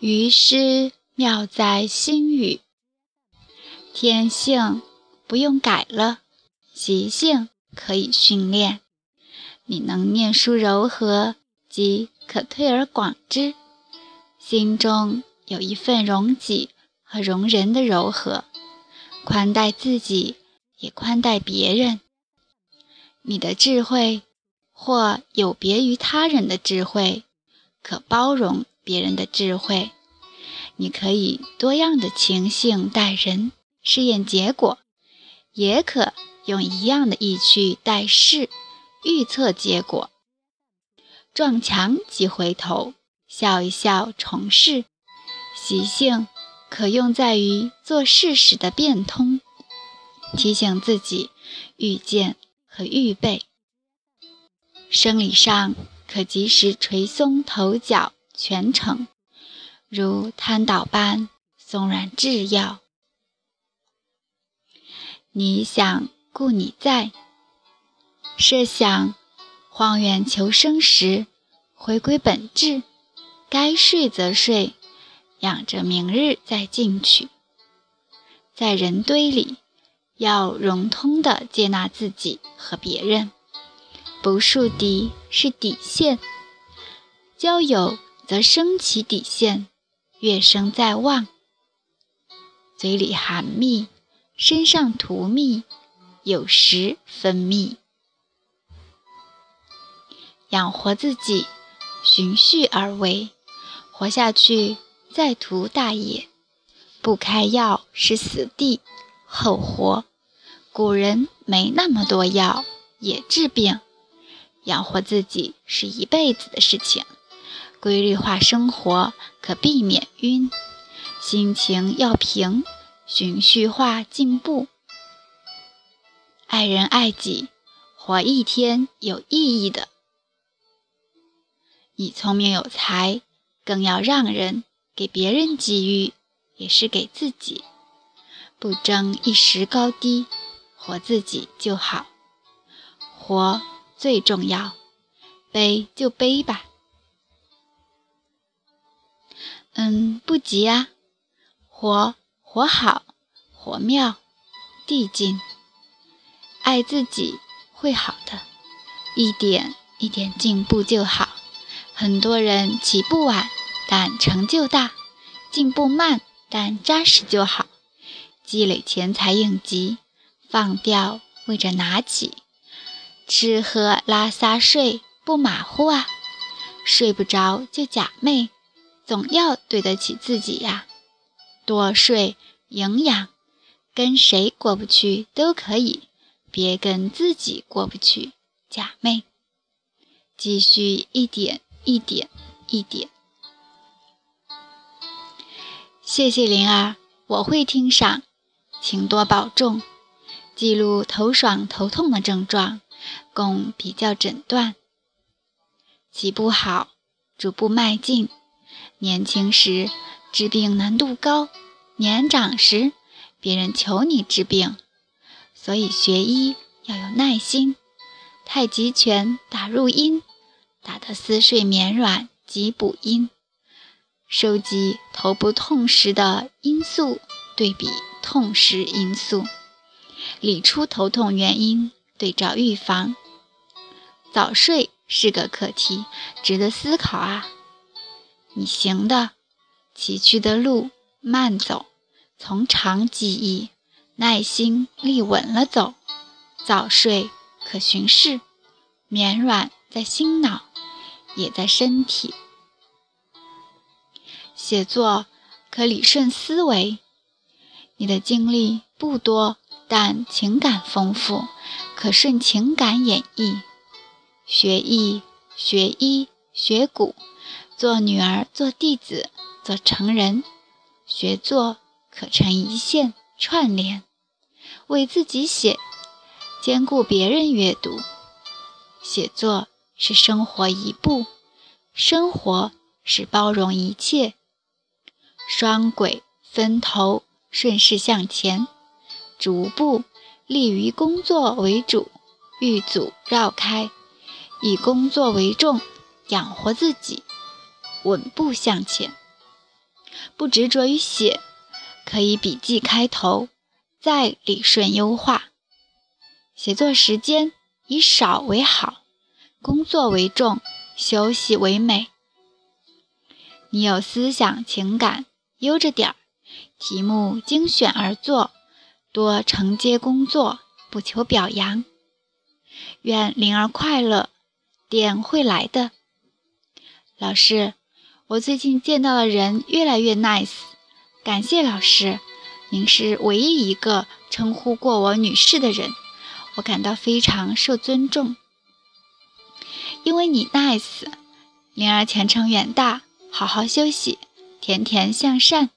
于是妙在心语。天性不用改了，习性可以训练。你能念书柔和，即可推而广之。心中有一份容己和容人的柔和，宽待自己，也宽待别人。你的智慧或有别于他人的智慧，可包容别人的智慧。你可以多样的情性待人，试验结果；也可用一样的意趣待事，预测结果。撞墙即回头，笑一笑重试。习性可用在于做事时的变通，提醒自己预见。和预备，生理上可及时捶松头脚全程，如瘫倒般松软制药。你想故你在，设想荒原求生时，回归本质，该睡则睡，养着明日再进取。在人堆里。要融通的接纳自己和别人，不树敌是底线。交友则升起底线，乐声在望。嘴里含蜜，身上涂蜜，有时分泌。养活自己，循序而为，活下去再图大业。不开药是死地。后活，古人没那么多药也治病，养活自己是一辈子的事情。规律化生活可避免晕，心情要平，循序化进步。爱人爱己，活一天有意义的。你聪明有才，更要让人给别人机遇，也是给自己。不争一时高低，活自己就好。活最重要，悲就悲吧。嗯，不急啊，活活好，活妙，递进，爱自己会好的，一点一点进步就好。很多人起步晚，但成就大；进步慢，但扎实就好。积累钱财应急，放掉为着拿起，吃喝拉撒睡不马虎啊，睡不着就假寐，总要对得起自己呀。多睡营养，跟谁过不去都可以，别跟自己过不去假寐。继续一点一点一点。谢谢灵儿，我会听赏。请多保重，记录头爽头痛的症状，供比较诊断。起步好，逐步迈进。年轻时治病难度高，年长时别人求你治病，所以学医要有耐心。太极拳打入阴，打得思睡绵软即补阴。收集头部痛时的因素，对比。痛时因素，理出头痛原因，对照预防。早睡是个课题，值得思考啊！你行的，崎岖的路慢走，从长计议，耐心立稳了走。早睡可寻事，绵软在心脑，也在身体。写作可理顺思维。你的经历不多，但情感丰富，可顺情感演绎。学艺、学医、学古，做女儿、做弟子、做成人。学作可成一线串联，为自己写，兼顾别人阅读。写作是生活一部，生活是包容一切。双轨分头。顺势向前，逐步立于工作为主，遇阻绕开，以工作为重，养活自己，稳步向前。不执着于写，可以笔记开头，再理顺优化。写作时间以少为好，工作为重，休息为美。你有思想情感，悠着点儿，题目精选而作，多承接工作，不求表扬。愿灵儿快乐，点会来的。老师，我最近见到的人越来越 nice，感谢老师，您是唯一一个称呼过我女士的人，我感到非常受尊重。因为你 nice，灵儿前程远大，好好休息，甜甜向善。